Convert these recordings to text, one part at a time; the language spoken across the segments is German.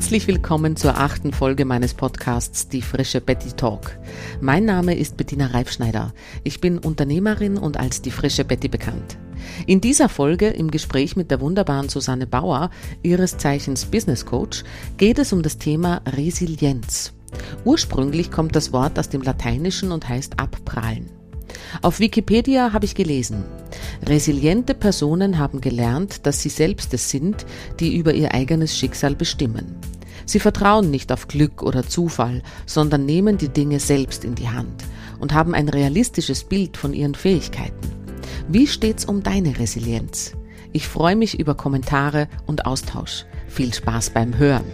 Herzlich willkommen zur achten Folge meines Podcasts Die frische Betty Talk. Mein Name ist Bettina Reifschneider. Ich bin Unternehmerin und als die frische Betty bekannt. In dieser Folge im Gespräch mit der wunderbaren Susanne Bauer, ihres Zeichens Business Coach, geht es um das Thema Resilienz. Ursprünglich kommt das Wort aus dem Lateinischen und heißt abprallen. Auf Wikipedia habe ich gelesen, resiliente Personen haben gelernt, dass sie selbst es sind, die über ihr eigenes Schicksal bestimmen. Sie vertrauen nicht auf Glück oder Zufall, sondern nehmen die Dinge selbst in die Hand und haben ein realistisches Bild von ihren Fähigkeiten. Wie steht's um deine Resilienz? Ich freue mich über Kommentare und Austausch. Viel Spaß beim Hören.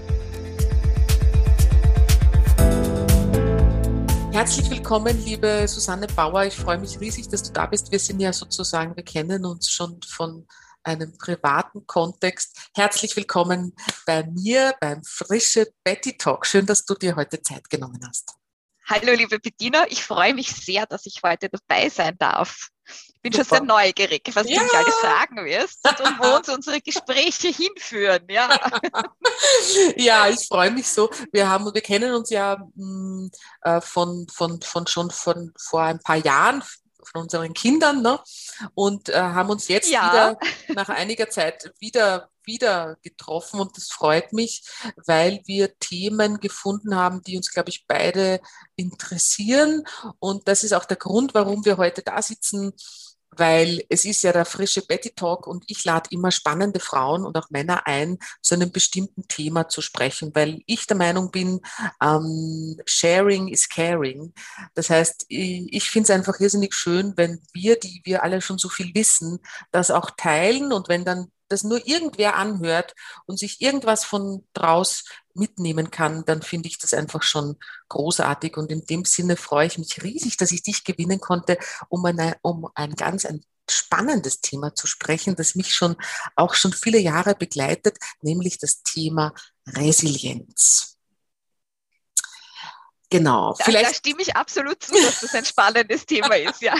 Herzlich willkommen, liebe Susanne Bauer. Ich freue mich riesig, dass du da bist. Wir sind ja sozusagen, wir kennen uns schon von einem privaten Kontext. Herzlich willkommen bei mir beim Frische Betty Talk. Schön, dass du dir heute Zeit genommen hast. Hallo, liebe Bettina. Ich freue mich sehr, dass ich heute dabei sein darf. Ich bin Super. schon sehr neugierig, was ja. du mich alles fragen wirst und wo uns unsere Gespräche hinführen. Ja, ja ich freue mich so. Wir, haben, wir kennen uns ja mh, hm, äh, von, von, von schon von vor ein paar Jahren, von unseren Kindern ne? und äh, haben uns jetzt ja. wieder nach einiger Zeit wieder wieder getroffen und das freut mich, weil wir Themen gefunden haben, die uns, glaube ich, beide interessieren. Und das ist auch der Grund, warum wir heute da sitzen, weil es ist ja der frische Betty Talk und ich lade immer spannende Frauen und auch Männer ein, zu einem bestimmten Thema zu sprechen, weil ich der Meinung bin, ähm, Sharing is Caring. Das heißt, ich, ich finde es einfach irrsinnig schön, wenn wir, die wir alle schon so viel wissen, das auch teilen und wenn dann das nur irgendwer anhört und sich irgendwas von draus mitnehmen kann, dann finde ich das einfach schon großartig. Und in dem Sinne freue ich mich riesig, dass ich dich gewinnen konnte, um, eine, um ein ganz ein spannendes Thema zu sprechen, das mich schon auch schon viele Jahre begleitet, nämlich das Thema Resilienz. Genau. Da, Vielleicht, da stimme ich absolut zu, dass das ein spannendes Thema ist, ja.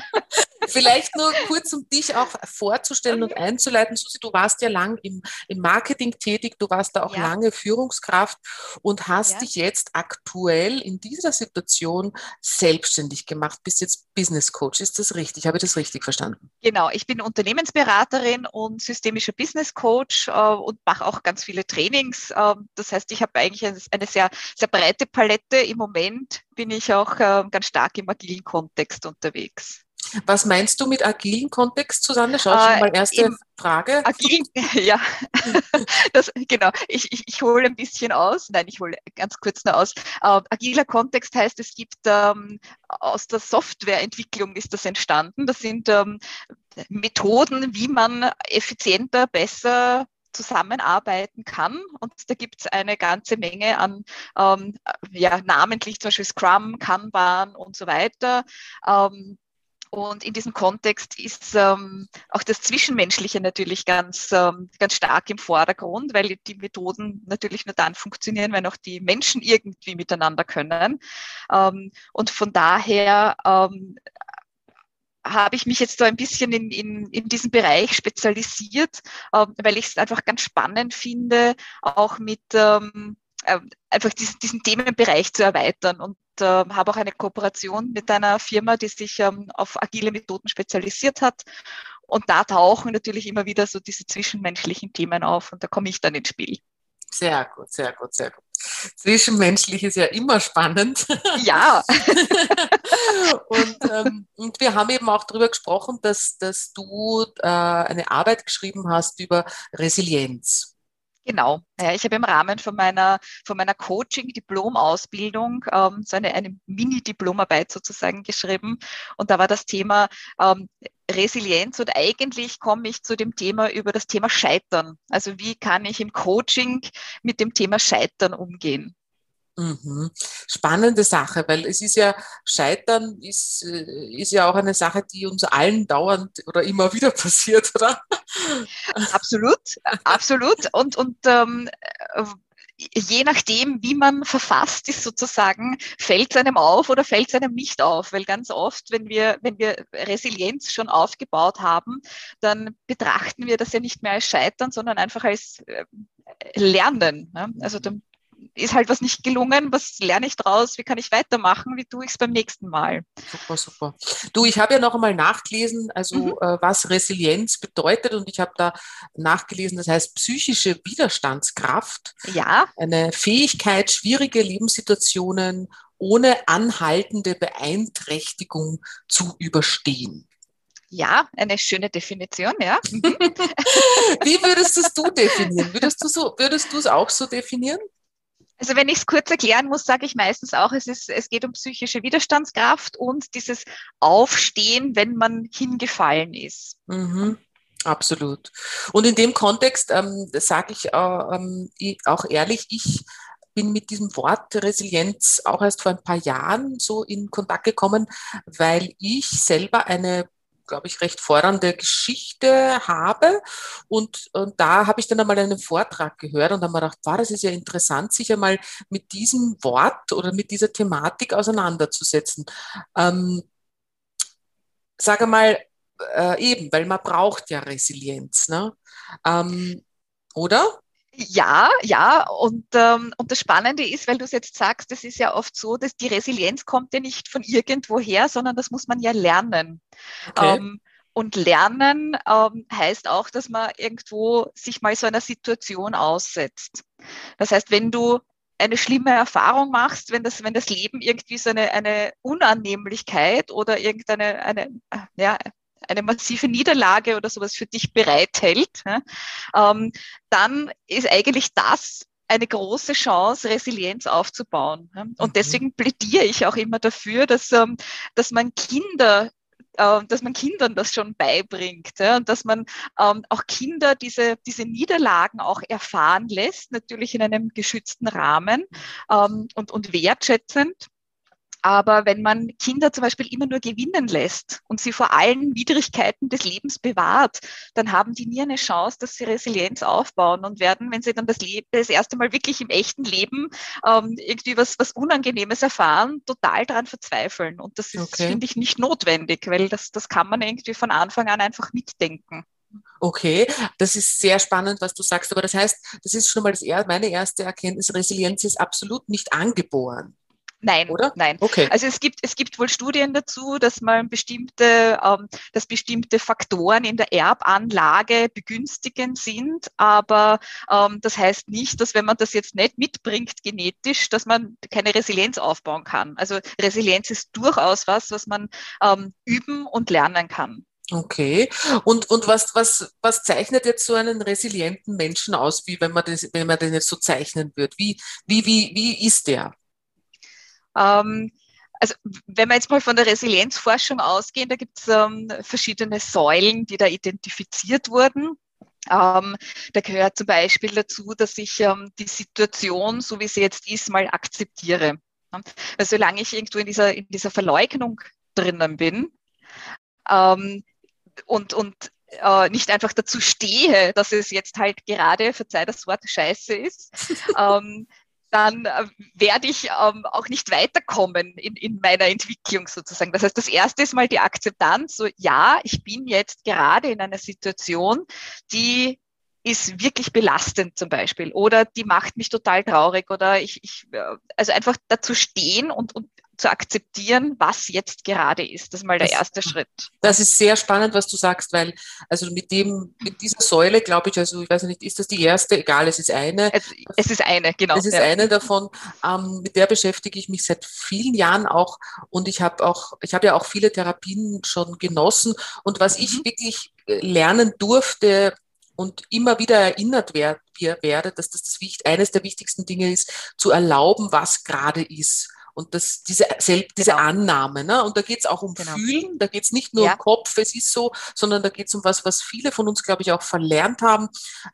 Vielleicht nur kurz, um dich auch vorzustellen und einzuleiten. Susi, du warst ja lang im, im Marketing tätig, du warst da auch ja. lange Führungskraft und hast ja. dich jetzt aktuell in dieser Situation selbstständig gemacht, bist jetzt Business Coach. Ist das richtig? Habe ich das richtig verstanden? Genau, ich bin Unternehmensberaterin und systemischer Business Coach äh, und mache auch ganz viele Trainings. Äh, das heißt, ich habe eigentlich eine, eine sehr, sehr breite Palette im Moment Moment bin ich auch äh, ganz stark im agilen Kontext unterwegs. Was meinst du mit agilen Kontext, Susanne? Schau schon äh, mal erste Frage. Agil, ja, das, genau. Ich, ich, ich hole ein bisschen aus. Nein, ich hole ganz kurz nur aus. Äh, agiler Kontext heißt, es gibt ähm, aus der Softwareentwicklung ist das entstanden. Das sind ähm, Methoden, wie man effizienter, besser zusammenarbeiten kann. Und da gibt es eine ganze Menge an, ähm, ja, namentlich zum Beispiel Scrum, Kanban und so weiter. Ähm, und in diesem Kontext ist ähm, auch das Zwischenmenschliche natürlich ganz, ähm, ganz stark im Vordergrund, weil die Methoden natürlich nur dann funktionieren, wenn auch die Menschen irgendwie miteinander können. Ähm, und von daher ähm, habe ich mich jetzt so ein bisschen in, in, in diesem Bereich spezialisiert, äh, weil ich es einfach ganz spannend finde, auch mit ähm, äh, einfach diesen, diesen Themenbereich zu erweitern und äh, habe auch eine Kooperation mit einer Firma, die sich ähm, auf agile Methoden spezialisiert hat. Und da tauchen natürlich immer wieder so diese zwischenmenschlichen Themen auf und da komme ich dann ins Spiel. Sehr gut, sehr gut, sehr gut. Zwischenmenschlich ist ja immer spannend. Ja. und, ähm, und wir haben eben auch darüber gesprochen, dass, dass du äh, eine Arbeit geschrieben hast über Resilienz. Genau. Ja, ich habe im Rahmen von meiner, von meiner Coaching-Diplom-Ausbildung ähm, so eine, eine Mini-Diplomarbeit sozusagen geschrieben. Und da war das Thema ähm, Resilienz und eigentlich komme ich zu dem Thema über das Thema Scheitern. Also wie kann ich im Coaching mit dem Thema Scheitern umgehen? Mhm. Spannende Sache, weil es ist ja, Scheitern ist, äh, ist ja auch eine Sache, die uns allen dauernd oder immer wieder passiert, oder? Absolut, absolut. Und, und ähm, je nachdem, wie man verfasst ist sozusagen, fällt es einem auf oder fällt es einem nicht auf. Weil ganz oft, wenn wir, wenn wir Resilienz schon aufgebaut haben, dann betrachten wir das ja nicht mehr als Scheitern, sondern einfach als äh, Lernen. Ne? Also dann ist halt was nicht gelungen, was lerne ich draus, wie kann ich weitermachen, wie tue ich es beim nächsten Mal. Super, super. Du, ich habe ja noch einmal nachgelesen, also mhm. äh, was Resilienz bedeutet und ich habe da nachgelesen, das heißt psychische Widerstandskraft. Ja. Eine Fähigkeit, schwierige Lebenssituationen ohne anhaltende Beeinträchtigung zu überstehen. Ja, eine schöne Definition, ja. Mhm. Wie würdest du definieren? Würdest du so, würdest du es auch so definieren? Also wenn ich es kurz erklären muss, sage ich meistens auch, es, ist, es geht um psychische Widerstandskraft und dieses Aufstehen, wenn man hingefallen ist. Mhm. Absolut. Und in dem Kontext ähm, sage ich äh, ähm, auch ehrlich, ich bin mit diesem Wort Resilienz auch erst vor ein paar Jahren so in Kontakt gekommen, weil ich selber eine glaube ich, recht fordernde Geschichte habe. Und, und da habe ich dann einmal einen Vortrag gehört und habe mir gedacht, wow, das ist ja interessant, sich einmal mit diesem Wort oder mit dieser Thematik auseinanderzusetzen. Ähm, sage mal, äh, eben, weil man braucht ja Resilienz, ne? Ähm, oder? Ja, ja, und, ähm, und das Spannende ist, weil du es jetzt sagst, es ist ja oft so, dass die Resilienz kommt ja nicht von irgendwoher, sondern das muss man ja lernen. Okay. Ähm, und lernen ähm, heißt auch, dass man irgendwo sich mal so einer Situation aussetzt. Das heißt, wenn du eine schlimme Erfahrung machst, wenn das, wenn das Leben irgendwie so eine, eine Unannehmlichkeit oder irgendeine eine, ja, eine massive Niederlage oder sowas für dich bereithält, ähm, dann ist eigentlich das eine große Chance, Resilienz aufzubauen. Und mhm. deswegen plädiere ich auch immer dafür, dass, ähm, dass man Kinder äh, dass man Kindern das schon beibringt ja, und dass man ähm, auch Kinder diese, diese Niederlagen auch erfahren lässt, natürlich in einem geschützten Rahmen ähm, und, und wertschätzend. Aber wenn man Kinder zum Beispiel immer nur gewinnen lässt und sie vor allen Widrigkeiten des Lebens bewahrt, dann haben die nie eine Chance, dass sie Resilienz aufbauen und werden, wenn sie dann das, Leben, das erste Mal wirklich im echten Leben ähm, irgendwie was, was Unangenehmes erfahren, total daran verzweifeln. Und das ist, okay. finde ich, nicht notwendig, weil das, das kann man irgendwie von Anfang an einfach mitdenken. Okay, das ist sehr spannend, was du sagst. Aber das heißt, das ist schon mal das, meine erste Erkenntnis, Resilienz ist absolut nicht angeboren. Nein, oder? Nein. Okay. Also es gibt, es gibt wohl Studien dazu, dass man bestimmte, ähm, dass bestimmte Faktoren in der Erbanlage begünstigend sind, aber ähm, das heißt nicht, dass wenn man das jetzt nicht mitbringt genetisch, dass man keine Resilienz aufbauen kann. Also Resilienz ist durchaus was, was man ähm, üben und lernen kann. Okay. Und, und was, was, was zeichnet jetzt so einen resilienten Menschen aus, wie wenn man, das, wenn man den jetzt so zeichnen wird? Wie, wie, wie, wie ist der? Ähm, also wenn wir jetzt mal von der Resilienzforschung ausgehen, da gibt es ähm, verschiedene Säulen, die da identifiziert wurden. Ähm, da gehört zum Beispiel dazu, dass ich ähm, die Situation, so wie sie jetzt ist, mal akzeptiere. Weil solange ich irgendwo in dieser, in dieser Verleugnung drinnen bin ähm, und, und äh, nicht einfach dazu stehe, dass es jetzt halt gerade, verzeih das Wort, scheiße ist, ähm, dann äh, werde ich ähm, auch nicht weiterkommen in, in meiner Entwicklung sozusagen. Das heißt, das erste ist mal die Akzeptanz, so ja, ich bin jetzt gerade in einer Situation, die ist wirklich belastend zum Beispiel oder die macht mich total traurig oder ich, ich äh, also einfach dazu stehen und, und zu akzeptieren, was jetzt gerade ist. Das ist mal der das, erste Schritt. Das ist sehr spannend, was du sagst, weil also mit dem, mit dieser Säule, glaube ich, also ich weiß nicht, ist das die erste? Egal, es ist eine. Es, es ist eine, genau. Es ist ja. eine davon. Ähm, mit der beschäftige ich mich seit vielen Jahren auch und ich habe auch, ich habe ja auch viele Therapien schon genossen und was ich mhm. wirklich äh, lernen durfte, und immer wieder erinnert werde, dass das, das eines der wichtigsten Dinge ist, zu erlauben, was gerade ist. Und das, diese, diese genau. Annahme, ne? und da geht es auch um genau. Fühlen, da geht es nicht nur ja. um Kopf, es ist so, sondern da geht es um was, was viele von uns, glaube ich, auch verlernt haben,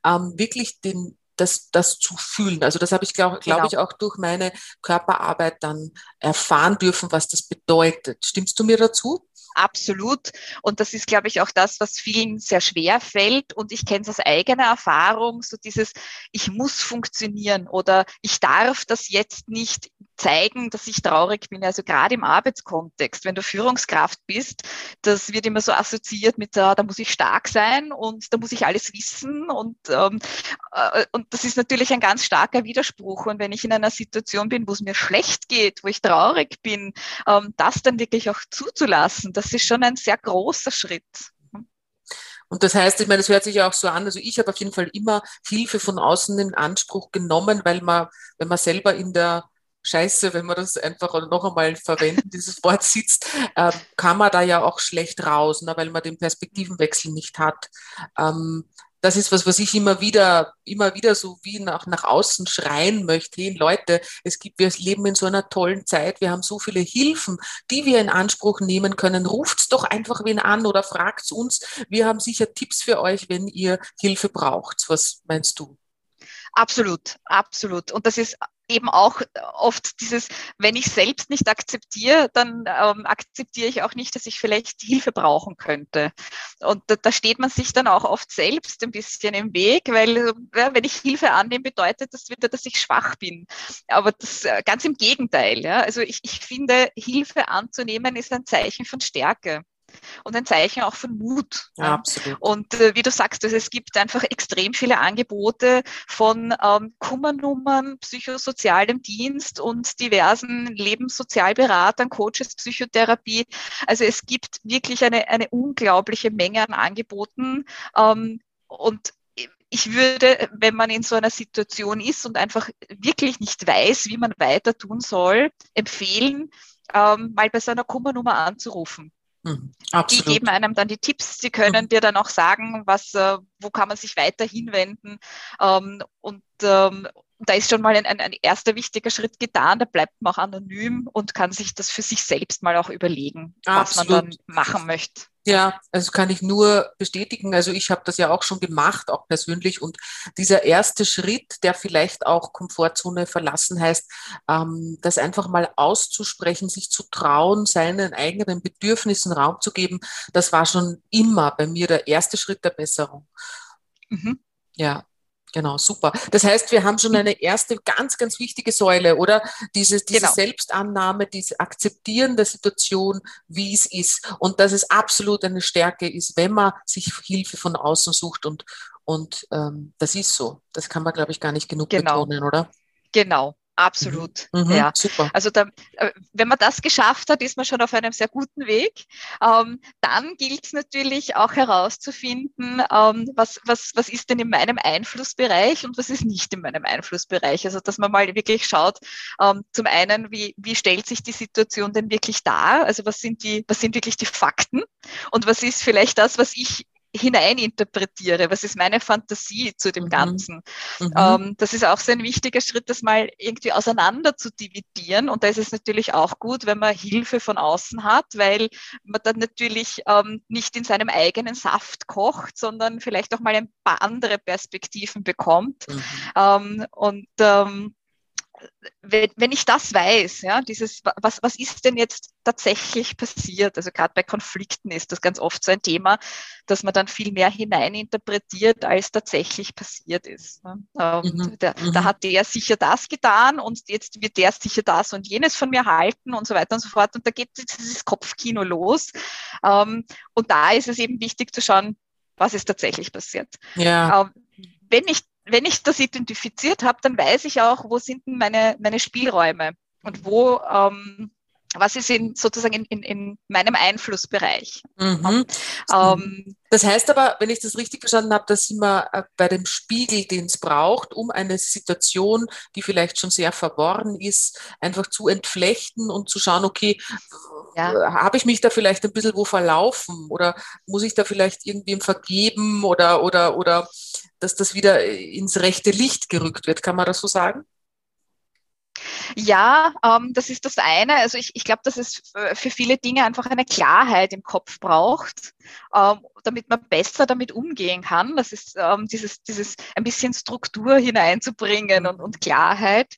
ähm, wirklich den, das, das zu fühlen. Also das habe ich, glaube glaub genau. ich, auch durch meine Körperarbeit dann erfahren dürfen, was das bedeutet. Stimmst du mir dazu? Absolut. Und das ist, glaube ich, auch das, was vielen sehr schwer fällt. Und ich kenne es aus eigener Erfahrung, so dieses, ich muss funktionieren oder ich darf das jetzt nicht zeigen, dass ich traurig bin. Also gerade im Arbeitskontext, wenn du Führungskraft bist, das wird immer so assoziiert mit, uh, da muss ich stark sein und da muss ich alles wissen. Und, ähm, äh, und das ist natürlich ein ganz starker Widerspruch. Und wenn ich in einer Situation bin, wo es mir schlecht geht, wo ich traurig bin, ähm, das dann wirklich auch zuzulassen, das ist schon ein sehr großer Schritt. Und das heißt, ich meine, es hört sich ja auch so an, also ich habe auf jeden Fall immer Hilfe von außen in Anspruch genommen, weil man, wenn man selber in der Scheiße, wenn man das einfach noch einmal verwenden, dieses Wort sitzt, äh, kann man da ja auch schlecht raus, ne, weil man den Perspektivenwechsel nicht hat. Ähm, das ist was, was ich immer wieder, immer wieder so wie nach, nach außen schreien möchte. Hey, Leute, es gibt, wir leben in so einer tollen Zeit. Wir haben so viele Hilfen, die wir in Anspruch nehmen können. Ruft's doch einfach wen an oder fragt's uns. Wir haben sicher Tipps für euch, wenn ihr Hilfe braucht. Was meinst du? Absolut, absolut. Und das ist eben auch oft dieses, wenn ich selbst nicht akzeptiere, dann ähm, akzeptiere ich auch nicht, dass ich vielleicht Hilfe brauchen könnte. Und da, da, steht man sich dann auch oft selbst ein bisschen im Weg, weil ja, wenn ich Hilfe annehme, bedeutet das wieder, dass ich schwach bin. Aber das äh, ganz im Gegenteil. Ja? Also ich, ich finde, Hilfe anzunehmen ist ein Zeichen von Stärke und ein Zeichen auch von Mut. Ja, absolut. Und äh, wie du sagst, also es gibt einfach extrem viele Angebote von ähm, Kummernummern, psychosozialem Dienst und diversen Lebenssozialberatern, Coaches, Psychotherapie. Also es gibt wirklich eine, eine unglaubliche Menge an Angeboten. Ähm, und ich würde, wenn man in so einer Situation ist und einfach wirklich nicht weiß, wie man weiter tun soll, empfehlen, ähm, mal bei so einer Kummernummer anzurufen. Mhm, die geben einem dann die Tipps, sie können mhm. dir dann auch sagen, was, äh, wo kann man sich weiter hinwenden. Ähm, und ähm, da ist schon mal ein, ein, ein, erster wichtiger Schritt getan, da bleibt man auch anonym und kann sich das für sich selbst mal auch überlegen, Absolut. was man dann machen möchte. Ja, also kann ich nur bestätigen. Also ich habe das ja auch schon gemacht, auch persönlich. Und dieser erste Schritt, der vielleicht auch Komfortzone verlassen heißt, ähm, das einfach mal auszusprechen, sich zu trauen, seinen eigenen Bedürfnissen Raum zu geben, das war schon immer bei mir der erste Schritt der Besserung. Mhm. Ja, Genau, super. Das heißt, wir haben schon eine erste ganz, ganz wichtige Säule, oder? Diese, diese genau. Selbstannahme, diese Akzeptieren der Situation, wie es ist. Und dass es absolut eine Stärke ist, wenn man sich Hilfe von außen sucht. Und, und ähm, das ist so. Das kann man, glaube ich, gar nicht genug genau. betonen, oder? Genau. Absolut, mhm. mhm, ja. Super. Also da, äh, wenn man das geschafft hat, ist man schon auf einem sehr guten Weg. Ähm, dann gilt es natürlich auch herauszufinden, ähm, was, was, was ist denn in meinem Einflussbereich und was ist nicht in meinem Einflussbereich. Also dass man mal wirklich schaut, ähm, zum einen, wie, wie stellt sich die Situation denn wirklich dar? Also was sind die, was sind wirklich die Fakten und was ist vielleicht das, was ich hineininterpretiere, was ist meine Fantasie zu dem mhm. Ganzen. Mhm. Ähm, das ist auch so ein wichtiger Schritt, das mal irgendwie auseinander zu dividieren. Und da ist es natürlich auch gut, wenn man Hilfe von außen hat, weil man dann natürlich ähm, nicht in seinem eigenen Saft kocht, sondern vielleicht auch mal ein paar andere Perspektiven bekommt. Mhm. Ähm, und ähm, wenn, wenn ich das weiß, ja, dieses, was, was ist denn jetzt tatsächlich passiert? Also gerade bei Konflikten ist das ganz oft so ein Thema, dass man dann viel mehr hineininterpretiert, als tatsächlich passiert ist. Ne? Mhm, der, mhm. Da hat der sicher das getan und jetzt wird der sicher das und jenes von mir halten und so weiter und so fort. Und da geht dieses Kopfkino los. Ähm, und da ist es eben wichtig zu schauen, was ist tatsächlich passiert. Ja. Ähm, wenn ich wenn ich das identifiziert habe, dann weiß ich auch, wo sind denn meine, meine Spielräume und wo, ähm, was ist in, sozusagen in, in, in meinem Einflussbereich. Mhm. Ähm, das heißt aber, wenn ich das richtig verstanden habe, dass wir äh, bei dem Spiegel, den es braucht, um eine Situation, die vielleicht schon sehr verworren ist, einfach zu entflechten und zu schauen, okay, ja. habe ich mich da vielleicht ein bisschen wo verlaufen oder muss ich da vielleicht irgendwem vergeben oder, oder, oder dass das wieder ins rechte Licht gerückt wird. Kann man das so sagen? Ja, ähm, das ist das eine. Also ich, ich glaube, dass es für viele Dinge einfach eine Klarheit im Kopf braucht, ähm, damit man besser damit umgehen kann. Das ist ähm, dieses, dieses ein bisschen Struktur hineinzubringen und, und Klarheit.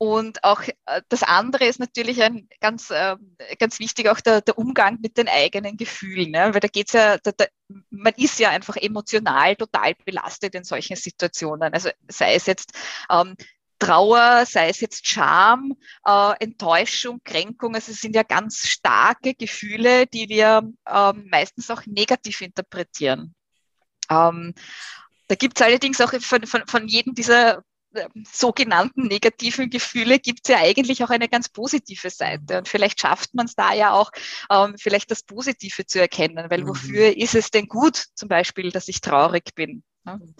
Ähm, und auch äh, das andere ist natürlich ein ganz, äh, ganz wichtig, auch der, der Umgang mit den eigenen Gefühlen. Ne? Weil da geht's ja, da, da, man ist ja einfach emotional total belastet in solchen Situationen. Also sei es jetzt ähm, Trauer, sei es jetzt Scham, äh, Enttäuschung, Kränkung, also es sind ja ganz starke Gefühle, die wir ähm, meistens auch negativ interpretieren. Ähm, da gibt es allerdings auch von, von, von jedem dieser sogenannten negativen Gefühle gibt es ja eigentlich auch eine ganz positive Seite. Und vielleicht schafft man es da ja auch, ähm, vielleicht das Positive zu erkennen, weil mhm. wofür ist es denn gut, zum Beispiel, dass ich traurig bin? Mhm.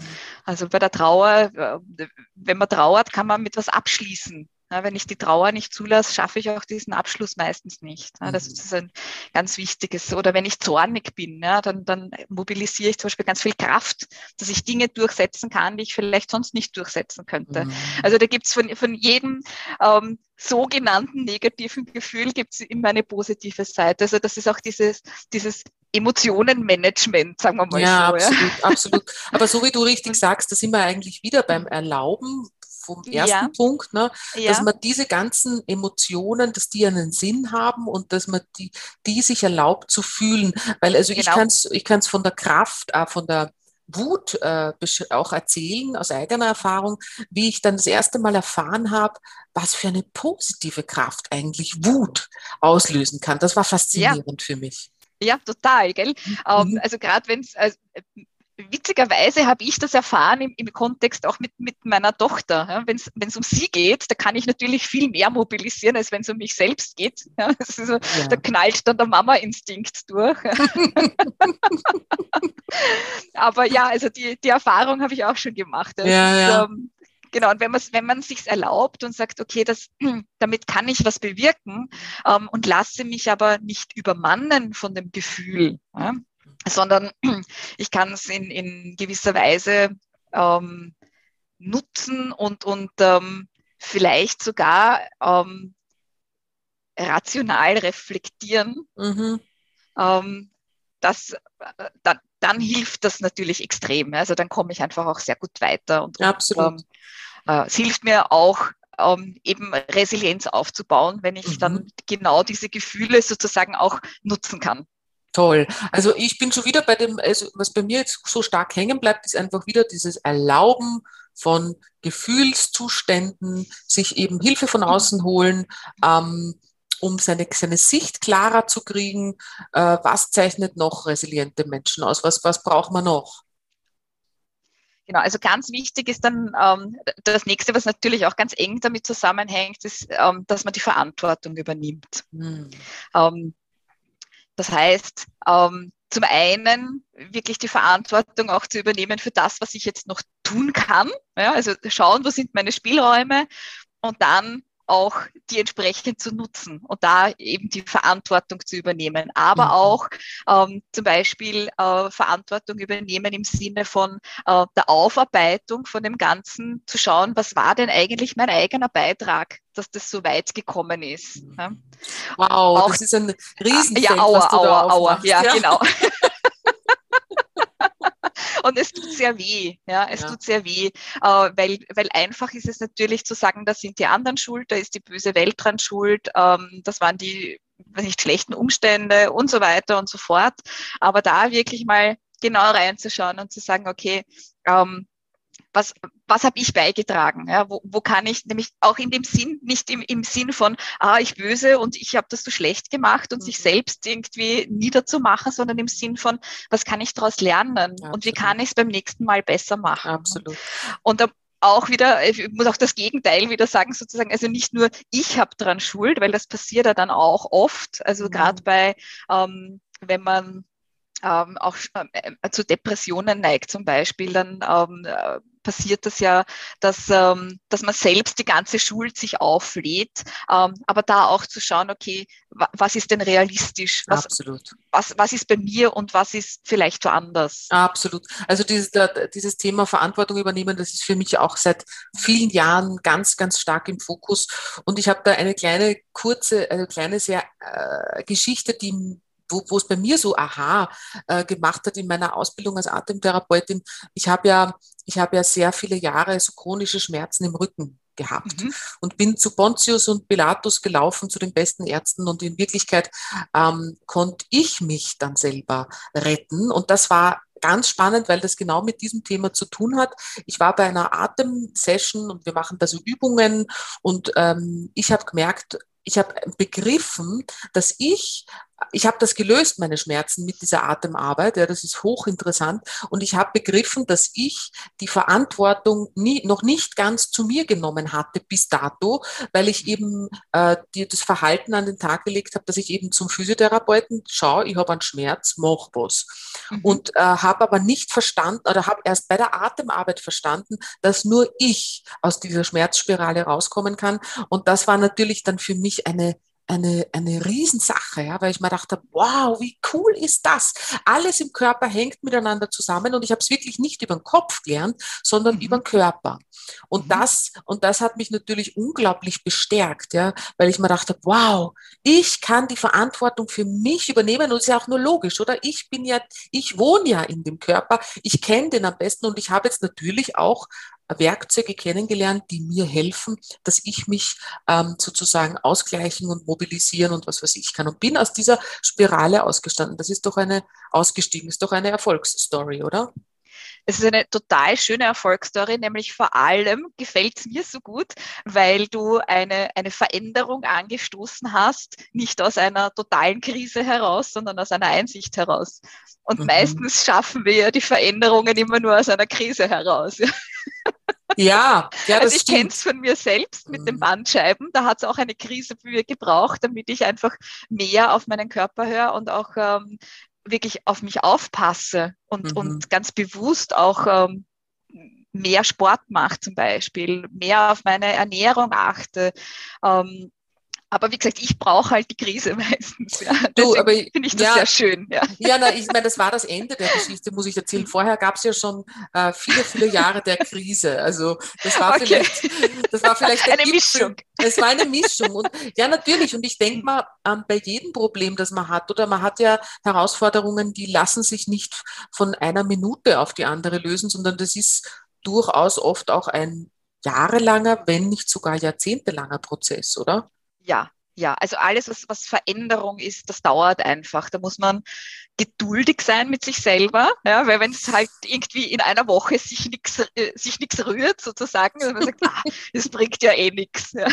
Also bei der Trauer, äh, wenn man trauert, kann man mit was abschließen. Ja, wenn ich die Trauer nicht zulasse, schaffe ich auch diesen Abschluss meistens nicht. Ja, das mhm. ist ein ganz wichtiges. Oder wenn ich zornig bin, ja, dann, dann mobilisiere ich zum Beispiel ganz viel Kraft, dass ich Dinge durchsetzen kann, die ich vielleicht sonst nicht durchsetzen könnte. Mhm. Also da gibt es von, von jedem ähm, sogenannten negativen Gefühl gibt es immer eine positive Seite. Also das ist auch dieses, dieses Emotionenmanagement, sagen wir mal ja, so. Absolut, ja, absolut. Aber so wie du richtig sagst, da sind wir eigentlich wieder beim Erlauben, vom ersten ja. Punkt, ne? Ja. dass man diese ganzen Emotionen, dass die einen Sinn haben und dass man die, die sich erlaubt zu fühlen. Weil also genau. ich kann es ich kann's von der Kraft, äh, von der Wut äh, auch erzählen aus eigener Erfahrung, wie ich dann das erste Mal erfahren habe, was für eine positive Kraft eigentlich Wut auslösen kann. Das war faszinierend ja. für mich. Ja, total, gell? Mhm. Ähm, also gerade wenn es, also, witzigerweise habe ich das erfahren im, im Kontext auch mit, mit meiner Tochter. Ja, wenn es um sie geht, da kann ich natürlich viel mehr mobilisieren, als wenn es um mich selbst geht. Ja, so, ja. Da knallt dann der Mama-Instinkt durch. Aber ja, also die, die Erfahrung habe ich auch schon gemacht. Das ja, ist. Ähm, genau, und wenn man wenn man sich erlaubt und sagt, okay, das, damit kann ich was bewirken ähm, und lasse mich aber nicht übermannen von dem Gefühl. Ja? Sondern ich kann es in, in gewisser Weise ähm, nutzen und, und ähm, vielleicht sogar ähm, rational reflektieren. Mhm. Ähm, das, dann, dann hilft das natürlich extrem. Also dann komme ich einfach auch sehr gut weiter. Und, Absolut. Und, ähm, äh, es hilft mir auch, ähm, eben Resilienz aufzubauen, wenn ich mhm. dann genau diese Gefühle sozusagen auch nutzen kann. Toll. Also ich bin schon wieder bei dem, also was bei mir jetzt so stark hängen bleibt, ist einfach wieder dieses Erlauben von Gefühlszuständen, sich eben Hilfe von außen holen, ähm, um seine, seine Sicht klarer zu kriegen. Äh, was zeichnet noch resiliente Menschen aus? Was, was braucht man noch? Genau, also ganz wichtig ist dann ähm, das nächste, was natürlich auch ganz eng damit zusammenhängt, ist, ähm, dass man die Verantwortung übernimmt. Hm. Ähm, das heißt, ähm, zum einen wirklich die Verantwortung auch zu übernehmen für das, was ich jetzt noch tun kann. Ja, also schauen, wo sind meine Spielräume und dann auch die entsprechend zu nutzen und da eben die Verantwortung zu übernehmen, aber mhm. auch ähm, zum Beispiel äh, Verantwortung übernehmen im Sinne von äh, der Aufarbeitung von dem Ganzen, zu schauen, was war denn eigentlich mein eigener Beitrag, dass das so weit gekommen ist. Ja. Wow, auch, das ist ein Riesenfeld, ja, aua, was du aua, aua, ja, ja, genau. Und es tut sehr weh, ja, es ja. tut sehr weh, äh, weil, weil einfach ist es natürlich zu sagen, da sind die anderen schuld, da ist die böse Welt dran schuld, ähm, das waren die nicht schlechten Umstände und so weiter und so fort. Aber da wirklich mal genau reinzuschauen und zu sagen, okay, ähm, was, was habe ich beigetragen? Ja, wo, wo kann ich nämlich auch in dem Sinn, nicht im, im Sinn von, ah, ich böse und ich habe das so schlecht gemacht und mhm. sich selbst irgendwie niederzumachen, sondern im Sinn von, was kann ich daraus lernen Absolut. und wie kann ich es beim nächsten Mal besser machen? Absolut. Und auch wieder, ich muss auch das Gegenteil wieder sagen, sozusagen, also nicht nur ich habe daran Schuld, weil das passiert ja dann auch oft, also mhm. gerade bei, ähm, wenn man ähm, auch äh, zu Depressionen neigt zum Beispiel, dann ähm, äh, passiert das ja, dass, ähm, dass man selbst die ganze Schuld sich auflädt, ähm, aber da auch zu schauen, okay, was ist denn realistisch? Was, Absolut. Was, was ist bei mir und was ist vielleicht woanders? Absolut. Also dieses, dieses Thema Verantwortung übernehmen, das ist für mich auch seit vielen Jahren ganz, ganz stark im Fokus. Und ich habe da eine kleine, kurze, eine kleine sehr äh, Geschichte, die wo, wo es bei mir so aha äh, gemacht hat in meiner Ausbildung als Atemtherapeutin. Ich habe ja, ich habe ja sehr viele Jahre so chronische Schmerzen im Rücken gehabt mhm. und bin zu Pontius und Pilatus gelaufen, zu den besten Ärzten und in Wirklichkeit ähm, konnte ich mich dann selber retten und das war ganz spannend, weil das genau mit diesem Thema zu tun hat. Ich war bei einer Atemsession und wir machen da so Übungen und ähm, ich habe gemerkt, ich habe begriffen, dass ich ich habe das gelöst, meine Schmerzen mit dieser Atemarbeit. Ja, das ist hochinteressant. Und ich habe begriffen, dass ich die Verantwortung nie, noch nicht ganz zu mir genommen hatte bis dato, weil ich eben äh, die, das Verhalten an den Tag gelegt habe, dass ich eben zum Physiotherapeuten schaue, ich habe einen Schmerz, mach was. Mhm. Und äh, habe aber nicht verstanden oder habe erst bei der Atemarbeit verstanden, dass nur ich aus dieser Schmerzspirale rauskommen kann. Und das war natürlich dann für mich eine eine, eine Riesensache, ja, weil ich mir dachte, wow, wie cool ist das? Alles im Körper hängt miteinander zusammen und ich habe es wirklich nicht über den Kopf gelernt, sondern mhm. über den Körper. Und mhm. das, und das hat mich natürlich unglaublich bestärkt, ja, weil ich mir dachte, wow, ich kann die Verantwortung für mich übernehmen und es ist ja auch nur logisch, oder? Ich bin ja, ich wohne ja in dem Körper, ich kenne den am besten und ich habe jetzt natürlich auch Werkzeuge kennengelernt, die mir helfen, dass ich mich ähm, sozusagen ausgleichen und mobilisieren und was weiß ich kann. Und bin aus dieser Spirale ausgestanden. Das ist doch eine, ausgestiegen, ist doch eine Erfolgsstory, oder? Es ist eine total schöne Erfolgsstory, nämlich vor allem gefällt es mir so gut, weil du eine, eine Veränderung angestoßen hast, nicht aus einer totalen Krise heraus, sondern aus einer Einsicht heraus. Und mhm. meistens schaffen wir ja die Veränderungen immer nur aus einer Krise heraus. Ja, ja also ich kenne es von mir selbst mit den mhm. Bandscheiben. Da hat es auch eine Krise für mich gebraucht, damit ich einfach mehr auf meinen Körper höre und auch ähm, wirklich auf mich aufpasse und, mhm. und ganz bewusst auch ähm, mehr Sport mache zum Beispiel, mehr auf meine Ernährung achte. Ähm, aber wie gesagt, ich brauche halt die Krise meistens. Ja. Du, aber finde ich das ja, sehr schön. Ja, ja na, ich meine, das war das Ende der Geschichte, muss ich erzählen. Vorher gab es ja schon äh, viele, viele Jahre der Krise. Also das war okay. vielleicht, das war vielleicht eine Mischung. Es war eine Mischung. Und ja, natürlich. Und ich denke mal, ähm, bei jedem Problem, das man hat, oder man hat ja Herausforderungen, die lassen sich nicht von einer Minute auf die andere lösen, sondern das ist durchaus oft auch ein jahrelanger, wenn nicht sogar jahrzehntelanger Prozess, oder? Ja, ja, also alles, was, was Veränderung ist, das dauert einfach. Da muss man geduldig sein mit sich selber, ja, weil wenn es halt irgendwie in einer Woche sich nichts äh, sich nichts rührt sozusagen, und man sagt, ah, das bringt ja eh nichts. Ja.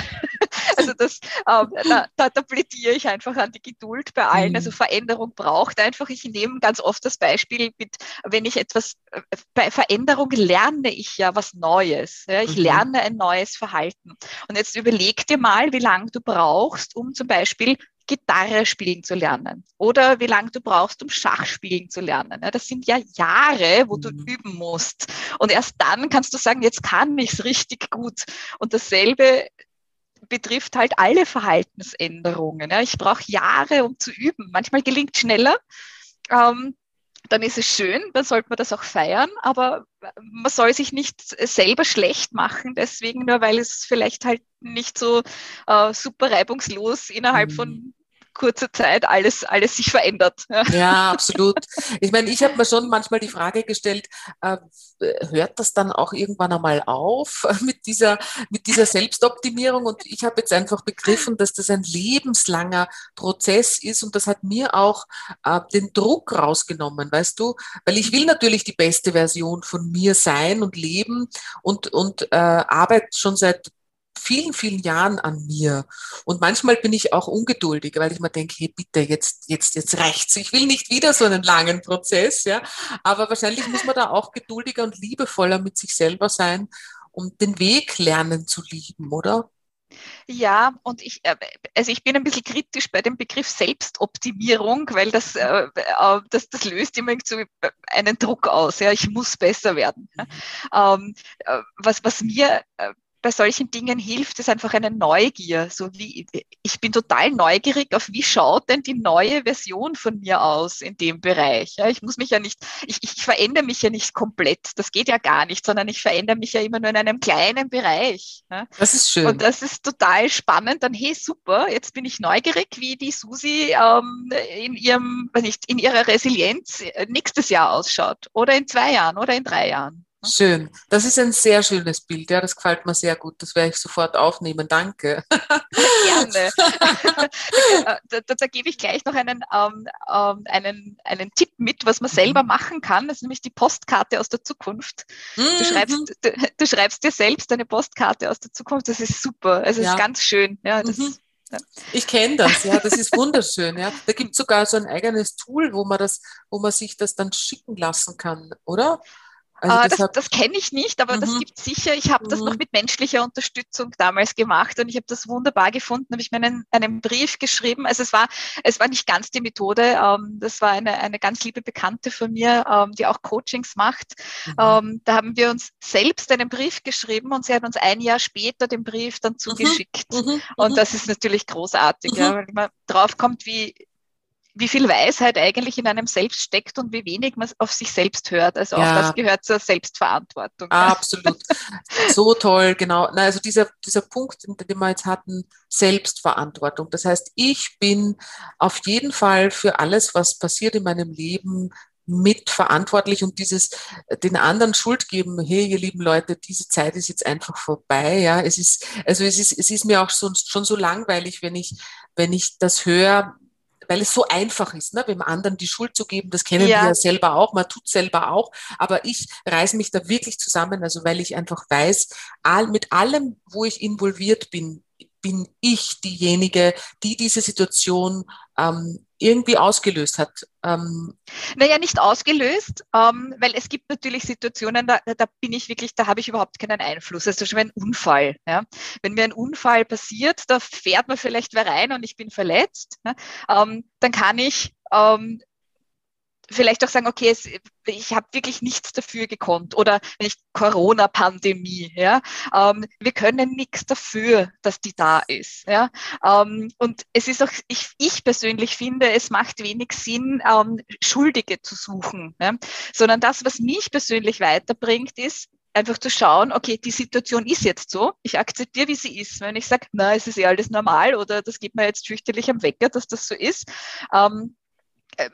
Also das, ähm, da, da, da plädiere ich einfach an die Geduld bei allen. Also mhm. Veränderung braucht einfach. Ich nehme ganz oft das Beispiel mit, wenn ich etwas äh, bei Veränderung lerne ich ja was Neues. Ja. Ich mhm. lerne ein neues Verhalten. Und jetzt überleg dir mal, wie lange du brauchst, um zum Beispiel Gitarre spielen zu lernen oder wie lange du brauchst, um Schach spielen zu lernen. das sind ja Jahre, wo du mhm. üben musst. Und erst dann kannst du sagen, jetzt kann ich es richtig gut. Und dasselbe betrifft halt alle Verhaltensänderungen. ich brauche Jahre, um zu üben. Manchmal gelingt schneller. Ähm, dann ist es schön, dann sollte man das auch feiern, aber man soll sich nicht selber schlecht machen, deswegen nur, weil es vielleicht halt nicht so äh, super reibungslos innerhalb mhm. von kurzer Zeit alles, alles sich verändert. Ja, absolut. Ich meine, ich habe mir schon manchmal die Frage gestellt, äh, hört das dann auch irgendwann einmal auf mit dieser, mit dieser Selbstoptimierung? Und ich habe jetzt einfach begriffen, dass das ein lebenslanger Prozess ist und das hat mir auch äh, den Druck rausgenommen, weißt du? Weil ich will natürlich die beste Version von mir sein und leben und, und äh, arbeite schon seit vielen, vielen Jahren an mir. Und manchmal bin ich auch ungeduldig, weil ich mir denke, hey, bitte, jetzt, jetzt, jetzt reicht's. Ich will nicht wieder so einen langen Prozess, ja. Aber wahrscheinlich muss man da auch geduldiger und liebevoller mit sich selber sein, um den Weg lernen zu lieben, oder? Ja, und ich, äh, also ich bin ein bisschen kritisch bei dem Begriff Selbstoptimierung, weil das, äh, äh, das, das löst immer so einen Druck aus. Ja, ich muss besser werden. Mhm. Ähm, was, was mir bei solchen Dingen hilft es einfach eine Neugier. So wie, ich bin total neugierig auf, wie schaut denn die neue Version von mir aus in dem Bereich. Ja, ich muss mich ja nicht, ich, ich verändere mich ja nicht komplett. Das geht ja gar nicht, sondern ich verändere mich ja immer nur in einem kleinen Bereich. Ja. Das ist schön. Und das ist total spannend. Dann, hey, super, jetzt bin ich neugierig, wie die Susi ähm, in ihrem, nicht, in ihrer Resilienz äh, nächstes Jahr ausschaut. Oder in zwei Jahren oder in drei Jahren. Schön. Das ist ein sehr schönes Bild. Ja, das gefällt mir sehr gut. Das werde ich sofort aufnehmen. Danke. Gerne. da, da, da, gebe ich gleich noch einen, ähm, ähm, einen, einen Tipp mit, was man mhm. selber machen kann. Das ist nämlich die Postkarte aus der Zukunft. Mhm. Du, schreibst, du, du, schreibst dir selbst eine Postkarte aus der Zukunft. Das ist super. Also es ja. ist ganz schön. Ja, das, mhm. Ich kenne das, ja, das ist wunderschön. Ja. Da gibt es sogar so ein eigenes Tool, wo man das, wo man sich das dann schicken lassen kann, oder? Also ah, das, das, das kenne ich nicht, aber mhm. das gibt es sicher. Ich habe mhm. das noch mhm. mit menschlicher Unterstützung damals gemacht und ich habe das wunderbar gefunden. Habe ich mir einen, einen Brief geschrieben. Also es war, es war nicht ganz die Methode. Ähm, das war eine, eine ganz liebe Bekannte von mir, ähm, die auch Coachings macht. Mhm. Ähm, da haben wir uns selbst einen Brief geschrieben und sie hat uns ein Jahr später den Brief dann mhm. zugeschickt. Mhm. Und das ist natürlich großartig, ja, weil man drauf kommt, wie wie viel Weisheit eigentlich in einem selbst steckt und wie wenig man auf sich selbst hört. Also ja. auch das gehört zur Selbstverantwortung. Absolut. so toll, genau. Na, also dieser, dieser Punkt, den wir jetzt hatten, Selbstverantwortung. Das heißt, ich bin auf jeden Fall für alles, was passiert in meinem Leben, mitverantwortlich und dieses den anderen Schuld geben, hey, ihr lieben Leute, diese Zeit ist jetzt einfach vorbei, ja, es ist, also es ist, es ist mir auch so, schon so langweilig, wenn ich, wenn ich das höre, weil es so einfach ist, ne, dem anderen die Schuld zu geben. Das kennen ja. wir ja selber auch, man tut selber auch. Aber ich reiße mich da wirklich zusammen, also weil ich einfach weiß, all, mit allem, wo ich involviert bin, bin ich diejenige, die diese Situation ähm, irgendwie ausgelöst hat. Ähm naja, nicht ausgelöst, ähm, weil es gibt natürlich Situationen, da, da bin ich wirklich, da habe ich überhaupt keinen Einfluss. Also schon ein Unfall. Ja? Wenn mir ein Unfall passiert, da fährt man vielleicht wer rein und ich bin verletzt, ja? ähm, dann kann ich ähm, vielleicht auch sagen, okay, es, ich habe wirklich nichts dafür gekonnt oder nicht Corona-Pandemie, ja, ähm, wir können nichts dafür, dass die da ist, ja, ähm, und es ist auch, ich, ich persönlich finde, es macht wenig Sinn, ähm, Schuldige zu suchen, ja? sondern das, was mich persönlich weiterbringt, ist, einfach zu schauen, okay, die Situation ist jetzt so, ich akzeptiere, wie sie ist. Wenn ich sage, na, es ist eh alles normal oder das geht mir jetzt fürchterlich am Wecker, dass das so ist, ähm, äh,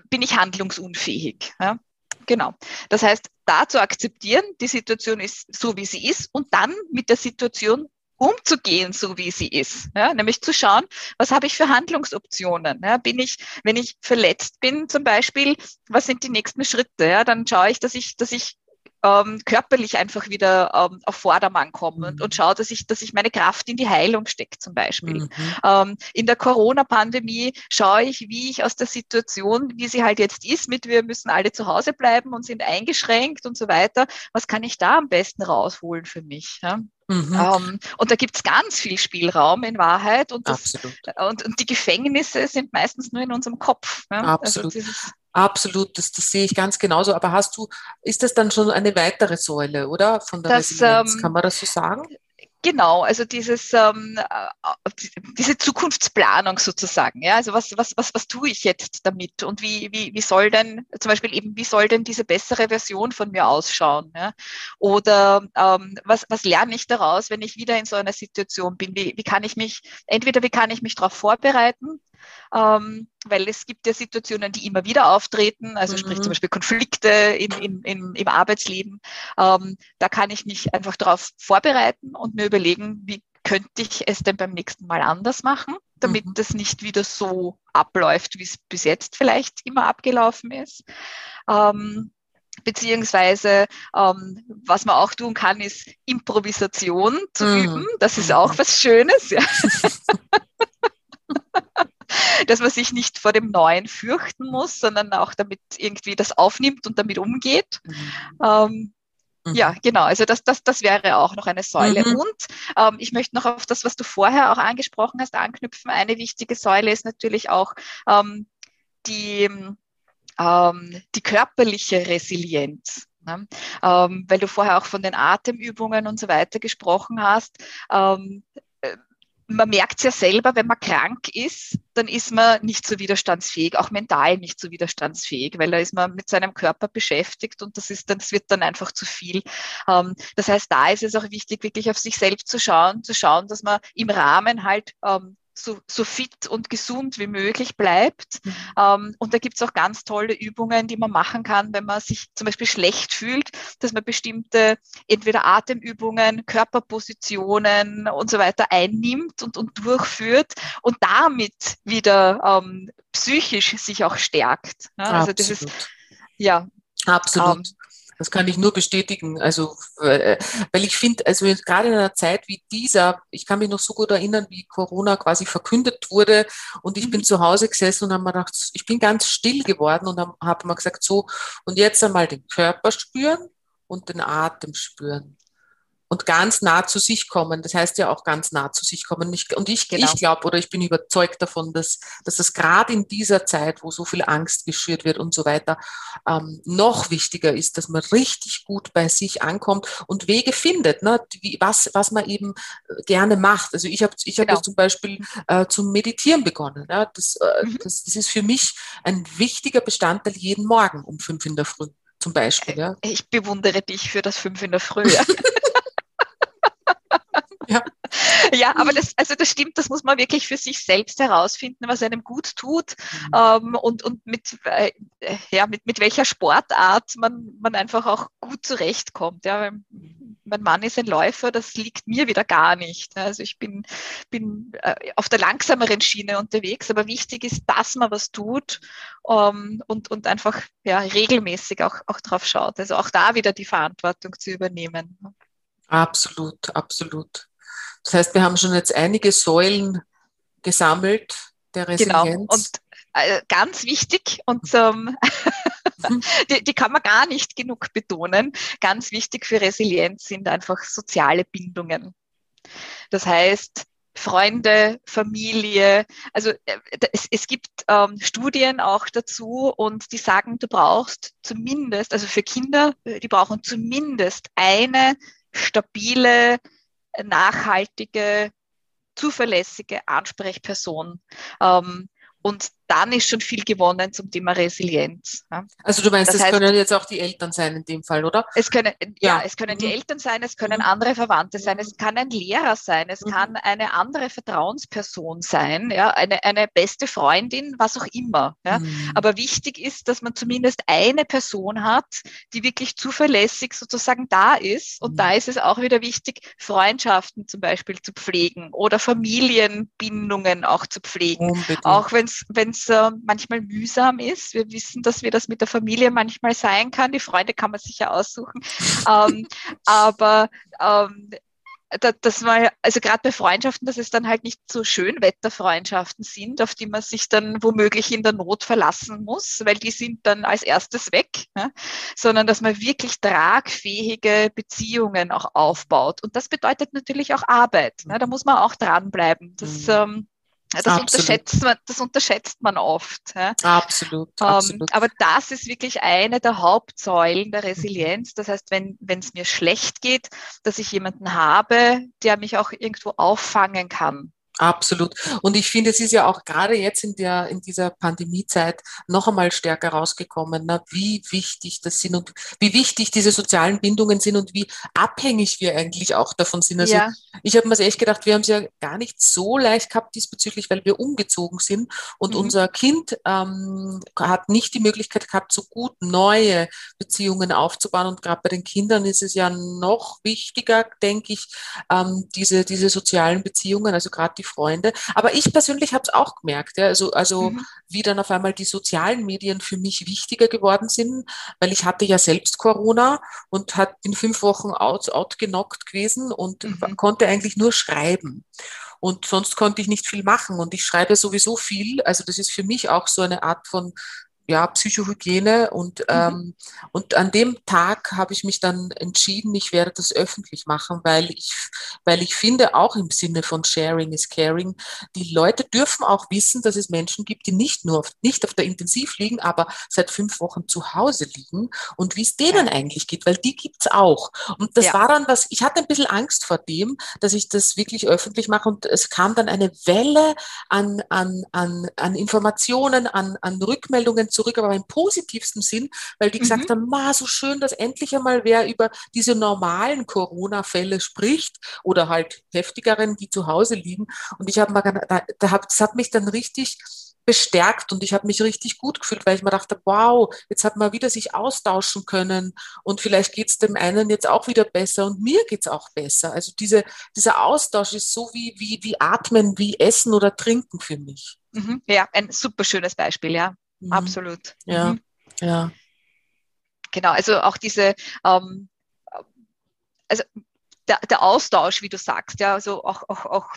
bin ich handlungsunfähig. Ja? Genau. Das heißt, da zu akzeptieren, die Situation ist so, wie sie ist und dann mit der Situation umzugehen, so wie sie ist. Ja, nämlich zu schauen, was habe ich für Handlungsoptionen? Ja, bin ich, wenn ich verletzt bin zum Beispiel, was sind die nächsten Schritte? Ja, dann schaue ich, dass ich, dass ich ähm, körperlich einfach wieder ähm, auf Vordermann komme und, mhm. und schaue, dass ich, dass ich meine Kraft in die Heilung stecke zum Beispiel. Mhm. Ähm, in der Corona-Pandemie schaue ich, wie ich aus der Situation, wie sie halt jetzt ist, mit wir müssen alle zu Hause bleiben und sind eingeschränkt und so weiter, was kann ich da am besten rausholen für mich? Ja? Mhm. Ähm, und da gibt es ganz viel Spielraum in Wahrheit und, das, und, und, die Gefängnisse sind meistens nur in unserem Kopf. Also Absolut. Also Absolut, das, das sehe ich ganz genauso. Aber hast du, ist das dann schon eine weitere Säule, oder? Von der das, Resilienz, ähm, kann man das so sagen? Genau, also dieses, ähm, äh, diese Zukunftsplanung sozusagen. Ja, also was, was, was, was tue ich jetzt damit und wie, wie, wie soll denn zum Beispiel eben, wie soll denn diese bessere Version von mir ausschauen? Ja? Oder ähm, was, was lerne ich daraus, wenn ich wieder in so einer Situation bin? Wie, wie kann ich mich, entweder wie kann ich mich darauf vorbereiten, ähm, weil es gibt ja Situationen, die immer wieder auftreten, also mhm. sprich zum Beispiel Konflikte im, im, im, im Arbeitsleben. Ähm, da kann ich mich einfach darauf vorbereiten und mir überlegen, wie könnte ich es denn beim nächsten Mal anders machen, damit mhm. das nicht wieder so abläuft, wie es bis jetzt vielleicht immer abgelaufen ist. Ähm, beziehungsweise ähm, was man auch tun kann, ist Improvisation zu mhm. üben. Das ist auch mhm. was Schönes. Ja. dass man sich nicht vor dem Neuen fürchten muss, sondern auch damit irgendwie das aufnimmt und damit umgeht. Mhm. Ähm, mhm. Ja, genau. Also das, das, das wäre auch noch eine Säule. Mhm. Und ähm, ich möchte noch auf das, was du vorher auch angesprochen hast, anknüpfen. Eine wichtige Säule ist natürlich auch ähm, die, ähm, die körperliche Resilienz. Ne? Ähm, weil du vorher auch von den Atemübungen und so weiter gesprochen hast. Man merkt es ja selber, wenn man krank ist, dann ist man nicht so widerstandsfähig, auch mental nicht so widerstandsfähig, weil da ist man mit seinem Körper beschäftigt und das ist dann, das wird dann einfach zu viel. Ähm, das heißt, da ist es auch wichtig, wirklich auf sich selbst zu schauen, zu schauen, dass man im Rahmen halt ähm, so, so fit und gesund wie möglich bleibt. Mhm. Ähm, und da gibt es auch ganz tolle Übungen, die man machen kann, wenn man sich zum Beispiel schlecht fühlt, dass man bestimmte entweder Atemübungen, Körperpositionen und so weiter einnimmt und, und durchführt und damit wieder ähm, psychisch sich auch stärkt. Ja, also das ist ja absolut. Ähm, das kann ich nur bestätigen. Also, äh, weil ich finde, also gerade in einer Zeit wie dieser, ich kann mich noch so gut erinnern, wie Corona quasi verkündet wurde und ich mhm. bin zu Hause gesessen und habe mir gedacht, ich bin ganz still geworden und habe hab mir gesagt, so, und jetzt einmal den Körper spüren und den Atem spüren und ganz nah zu sich kommen. Das heißt ja auch ganz nah zu sich kommen. und ich, genau. ich glaube oder ich bin überzeugt davon, dass, dass das gerade in dieser Zeit, wo so viel Angst geschürt wird und so weiter, ähm, noch wichtiger ist, dass man richtig gut bei sich ankommt und Wege findet, ne? Wie, was, was man eben äh, gerne macht. Also ich habe ich genau. hab zum Beispiel äh, zum Meditieren begonnen. Ja? Das, äh, mhm. das, das ist für mich ein wichtiger Bestandteil jeden Morgen um fünf in der Früh zum Beispiel. Ja? Ich bewundere dich für das fünf in der Früh. Ja. aber das, also das stimmt, das muss man wirklich für sich selbst herausfinden, was einem gut tut mhm. ähm, und, und mit, äh, ja, mit, mit welcher Sportart man, man einfach auch gut zurechtkommt. Ja. Mein Mann ist ein Läufer, das liegt mir wieder gar nicht. Also ich bin, bin äh, auf der langsameren Schiene unterwegs, aber wichtig ist, dass man was tut ähm, und, und einfach ja, regelmäßig auch, auch drauf schaut. Also auch da wieder die Verantwortung zu übernehmen. Absolut, absolut. Das heißt, wir haben schon jetzt einige Säulen gesammelt der Resilienz. Genau. Und äh, ganz wichtig und ähm, mhm. die, die, kann man gar nicht genug betonen. Ganz wichtig für Resilienz sind einfach soziale Bindungen. Das heißt, Freunde, Familie. Also äh, es, es gibt ähm, Studien auch dazu und die sagen, du brauchst zumindest, also für Kinder, äh, die brauchen zumindest eine stabile, nachhaltige, zuverlässige Ansprechperson. Ähm, und dann ist schon viel gewonnen zum Thema Resilienz. Also du meinst, das, das heißt, können jetzt auch die Eltern sein in dem Fall, oder? Es können, ja, ja es können mhm. die Eltern sein, es können mhm. andere Verwandte sein, es kann ein Lehrer sein, es mhm. kann eine andere Vertrauensperson sein, ja, eine, eine beste Freundin, was auch immer. Ja. Mhm. Aber wichtig ist, dass man zumindest eine Person hat, die wirklich zuverlässig sozusagen da ist. Und da mhm. ist es auch wieder wichtig, Freundschaften zum Beispiel zu pflegen oder Familienbindungen auch zu pflegen. Unbedingt. Auch wenn es es äh, manchmal mühsam ist. Wir wissen, dass wir das mit der Familie manchmal sein kann. Die Freunde kann man sich ja aussuchen. ähm, aber ähm, dass man, also gerade bei Freundschaften, dass es dann halt nicht so Schönwetterfreundschaften sind, auf die man sich dann womöglich in der Not verlassen muss, weil die sind dann als erstes weg, ja? sondern dass man wirklich tragfähige Beziehungen auch aufbaut. Und das bedeutet natürlich auch Arbeit. Ne? Da muss man auch dranbleiben. Das, mhm. ähm, das unterschätzt, man, das unterschätzt man oft. Ja. Absolut, ähm, absolut. aber das ist wirklich eine der Hauptsäulen der Resilienz. Das heißt, wenn es mir schlecht geht, dass ich jemanden habe, der mich auch irgendwo auffangen kann. Absolut. Und ich finde, es ist ja auch gerade jetzt in der, in dieser Pandemiezeit noch einmal stärker rausgekommen, na, wie wichtig das sind und wie wichtig diese sozialen Bindungen sind und wie abhängig wir eigentlich auch davon sind. Also ja. ich habe mir echt gedacht, wir haben es ja gar nicht so leicht gehabt diesbezüglich, weil wir umgezogen sind und mhm. unser Kind ähm, hat nicht die Möglichkeit gehabt, so gut neue Beziehungen aufzubauen. Und gerade bei den Kindern ist es ja noch wichtiger, denke ich, ähm, diese, diese sozialen Beziehungen, also gerade die Freunde. Aber ich persönlich habe es auch gemerkt, ja, also, also mhm. wie dann auf einmal die sozialen Medien für mich wichtiger geworden sind, weil ich hatte ja selbst Corona und hat in fünf Wochen out, outgenockt gewesen und mhm. konnte eigentlich nur schreiben. Und sonst konnte ich nicht viel machen. Und ich schreibe sowieso viel. Also das ist für mich auch so eine Art von ja, Psychohygiene und, mhm. ähm, und an dem Tag habe ich mich dann entschieden, ich werde das öffentlich machen, weil ich, weil ich finde, auch im Sinne von Sharing is Caring, die Leute dürfen auch wissen, dass es Menschen gibt, die nicht nur auf, nicht auf der Intensiv liegen, aber seit fünf Wochen zu Hause liegen und wie es denen ja. eigentlich geht, weil die gibt es auch. Und das ja. war dann was, ich hatte ein bisschen Angst vor dem, dass ich das wirklich öffentlich mache und es kam dann eine Welle an, an, an, an Informationen, an, an Rückmeldungen zu zurück, aber im positivsten Sinn, weil die gesagt mhm. haben, ma, so schön, dass endlich einmal wer über diese normalen Corona-Fälle spricht oder halt heftigeren, die zu Hause liegen. Und ich habe mal, da, da hab, das hat mich dann richtig bestärkt und ich habe mich richtig gut gefühlt, weil ich mir dachte, wow, jetzt hat man wieder sich austauschen können und vielleicht geht es dem einen jetzt auch wieder besser und mir geht es auch besser. Also diese, dieser Austausch ist so wie, wie, wie Atmen, wie Essen oder Trinken für mich. Mhm. Ja, ein super schönes Beispiel, ja, mhm. absolut. Ja, mhm. ja. Genau, also auch diese, ähm, also der, der Austausch, wie du sagst, ja, also auch, auch, auch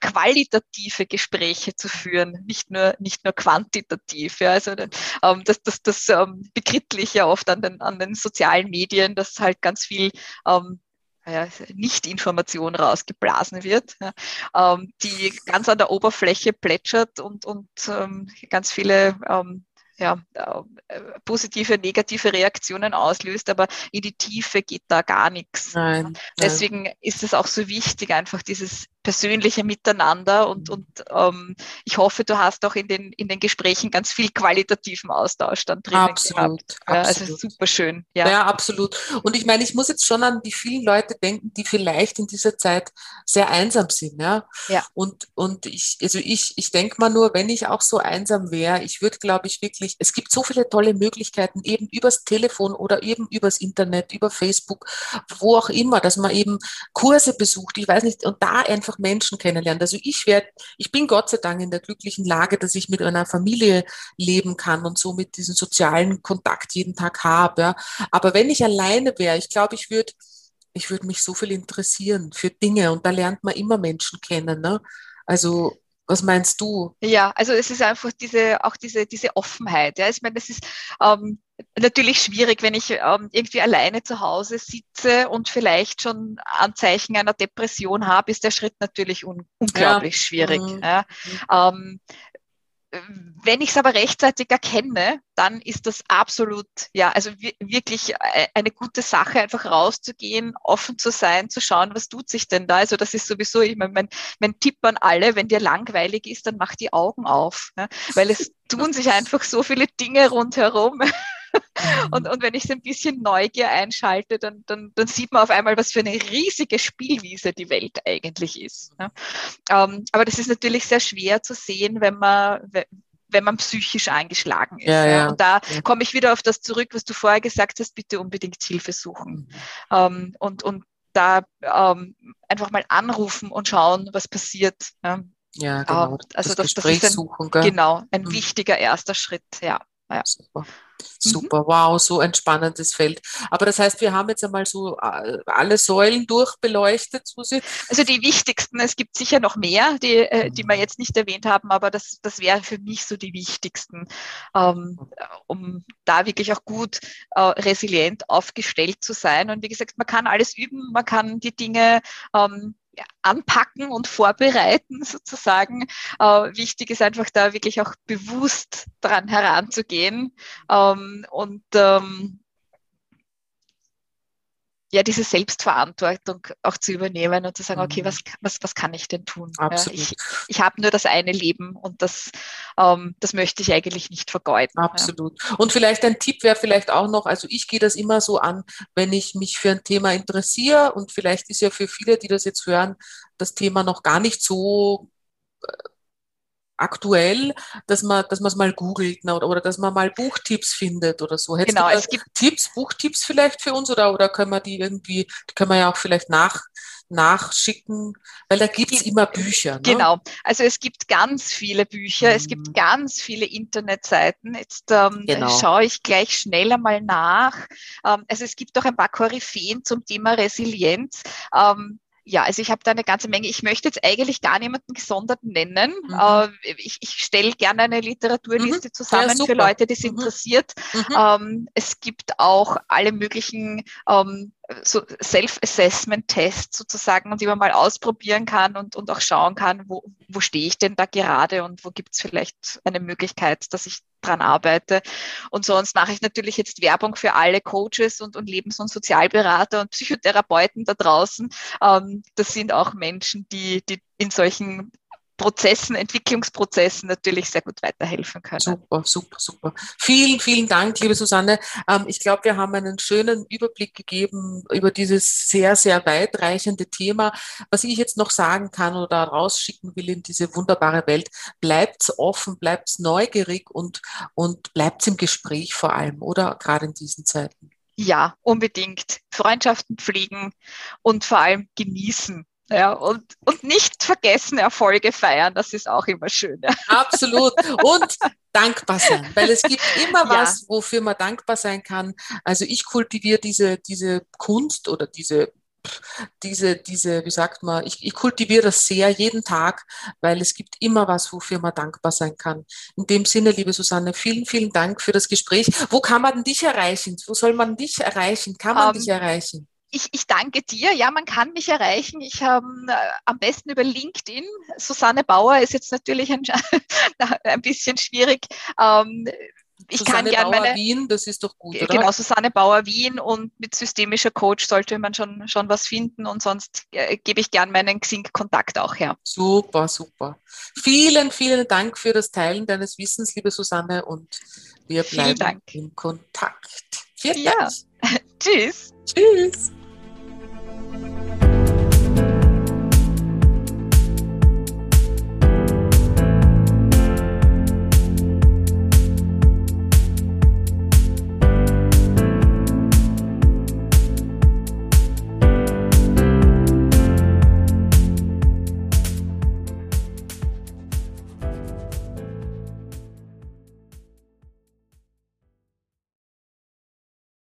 qualitative Gespräche zu führen, nicht nur, nicht nur quantitativ. Ja. Also ähm, das, das, das ähm, bekrittlich ja oft an den, an den sozialen Medien, dass halt ganz viel ähm, ja, Nicht-Information rausgeblasen wird, ja, ähm, die ganz an der Oberfläche plätschert und, und ähm, ganz viele ähm, ja, äh, positive, negative Reaktionen auslöst, aber in die Tiefe geht da gar nichts. Nein, Deswegen nein. ist es auch so wichtig, einfach dieses persönliche Miteinander und, mhm. und ähm, ich hoffe, du hast auch in den, in den Gesprächen ganz viel qualitativen Austausch dann drin absolut, gehabt. Ja, also absolut. super schön. Ja. ja, absolut. Und ich meine, ich muss jetzt schon an die vielen Leute denken, die vielleicht in dieser Zeit sehr einsam sind. Ja. ja. Und, und ich, also ich, ich denke mal nur, wenn ich auch so einsam wäre, ich würde, glaube ich, wirklich, es gibt so viele tolle Möglichkeiten, eben übers Telefon oder eben übers Internet, über Facebook, wo auch immer, dass man eben Kurse besucht, ich weiß nicht, und da einfach einfach Menschen kennenlernt. Also ich werde, ich bin Gott sei Dank in der glücklichen Lage, dass ich mit einer Familie leben kann und so mit diesem sozialen Kontakt jeden Tag habe. Aber wenn ich alleine wäre, ich glaube, ich würde ich würde mich so viel interessieren für Dinge und da lernt man immer Menschen kennen. Ne? Also was meinst du? Ja, also es ist einfach diese, auch diese, diese Offenheit. Ja. Ich meine, das ist ähm, natürlich schwierig, wenn ich ähm, irgendwie alleine zu Hause sitze und vielleicht schon Anzeichen einer Depression habe, ist der Schritt natürlich un unglaublich ja. schwierig. Mhm. Ja. Ähm, wenn ich es aber rechtzeitig erkenne, dann ist das absolut, ja, also wirklich äh, eine gute Sache, einfach rauszugehen, offen zu sein, zu schauen, was tut sich denn da. Also das ist sowieso, ich meine, mein, mein Tipp an alle, wenn dir langweilig ist, dann mach die Augen auf, ja, weil es tun sich einfach so viele Dinge rundherum. Und, und wenn ich so ein bisschen Neugier einschalte, dann, dann, dann sieht man auf einmal, was für eine riesige Spielwiese die Welt eigentlich ist. Ne? Ähm, aber das ist natürlich sehr schwer zu sehen, wenn man, wenn man psychisch angeschlagen ist. Ja, ja. Und da komme ich wieder auf das zurück, was du vorher gesagt hast, bitte unbedingt Hilfe suchen. Mhm. Ähm, und, und da ähm, einfach mal anrufen und schauen, was passiert. Ja, ja genau. also das, das, das ist ein, suchen, genau ein mhm. wichtiger erster Schritt. Ja. ja. Super. Super, mhm. wow, so ein spannendes Feld. Aber das heißt, wir haben jetzt einmal so äh, alle Säulen durchbeleuchtet, Susi? Also die wichtigsten, es gibt sicher noch mehr, die, äh, die wir mhm. jetzt nicht erwähnt haben, aber das, das wären für mich so die wichtigsten, ähm, um da wirklich auch gut äh, resilient aufgestellt zu sein. Und wie gesagt, man kann alles üben, man kann die Dinge ähm, anpacken und vorbereiten sozusagen. Äh, wichtig ist einfach da wirklich auch bewusst dran heranzugehen ähm, und ähm, ja, diese Selbstverantwortung auch zu übernehmen und zu sagen, okay, mhm. was, was, was kann ich denn tun? Absolut. Ja, ich ich habe nur das eine Leben und das, ähm, das möchte ich eigentlich nicht vergeuden. Absolut. Ja. Und vielleicht ein Tipp wäre vielleicht auch noch, also ich gehe das immer so an, wenn ich mich für ein Thema interessiere und vielleicht ist ja für viele, die das jetzt hören, das Thema noch gar nicht so äh, aktuell, dass man, dass man es mal googelt ne, oder, oder dass man mal Buchtipps findet oder so. Hättest genau, es gibt Tipps, Buchtipps vielleicht für uns oder, oder können wir die irgendwie, die können wir ja auch vielleicht nach, nachschicken, weil da gibt es immer Bücher. Ne? Genau, also es gibt ganz viele Bücher, mhm. es gibt mhm. ganz viele Internetseiten. Jetzt ähm, genau. schaue ich gleich schneller mal nach. Ähm, also es gibt auch ein paar Koryphäen zum Thema Resilienz. Ähm, ja, also ich habe da eine ganze Menge. Ich möchte jetzt eigentlich gar niemanden gesondert nennen. Mhm. Äh, ich, ich stelle gerne eine Literaturliste mhm. zusammen ja, für Leute, die es mhm. interessiert. Mhm. Ähm, es gibt auch alle möglichen ähm, so Self-Assessment-Tests sozusagen, die man mal ausprobieren kann und, und auch schauen kann, wo, wo stehe ich denn da gerade und wo gibt es vielleicht eine Möglichkeit, dass ich dran arbeite. Und sonst mache ich natürlich jetzt Werbung für alle Coaches und, und Lebens- und Sozialberater und Psychotherapeuten da draußen. Ähm, das sind auch Menschen, die, die in solchen Prozessen, Entwicklungsprozessen natürlich sehr gut weiterhelfen können. Super, super, super. Vielen, vielen Dank, liebe Susanne. Ähm, ich glaube, wir haben einen schönen Überblick gegeben über dieses sehr, sehr weitreichende Thema. Was ich jetzt noch sagen kann oder rausschicken will in diese wunderbare Welt, bleibt offen, bleibt neugierig und, und bleibt im Gespräch vor allem, oder? Gerade in diesen Zeiten. Ja, unbedingt. Freundschaften pflegen und vor allem genießen. Ja, und, und nicht vergessen, Erfolge feiern, das ist auch immer schön. Ja. Absolut. Und dankbar sein, weil es gibt immer was, ja. wofür man dankbar sein kann. Also ich kultiviere diese, diese Kunst oder diese diese, diese, wie sagt man, ich, ich kultiviere das sehr jeden Tag, weil es gibt immer was, wofür man dankbar sein kann. In dem Sinne, liebe Susanne, vielen, vielen Dank für das Gespräch. Wo kann man dich erreichen? Wo soll man dich erreichen? Kann man um, ähm, dich erreichen? Ich, ich danke dir. Ja, man kann mich erreichen. Ich habe äh, am besten über LinkedIn. Susanne Bauer ist jetzt natürlich ein, ein bisschen schwierig. Ähm, ich Susanne kann gerne meine Wien, das ist doch gut, oder? Genau, Susanne Bauer Wien und mit systemischer Coach sollte man schon, schon was finden und sonst äh, gebe ich gern meinen Xing-Kontakt auch her. Super, super. Vielen, vielen Dank für das Teilen deines Wissens, liebe Susanne, und wir bleiben im Kontakt. Vielen ja. Tschüss. Tschüss.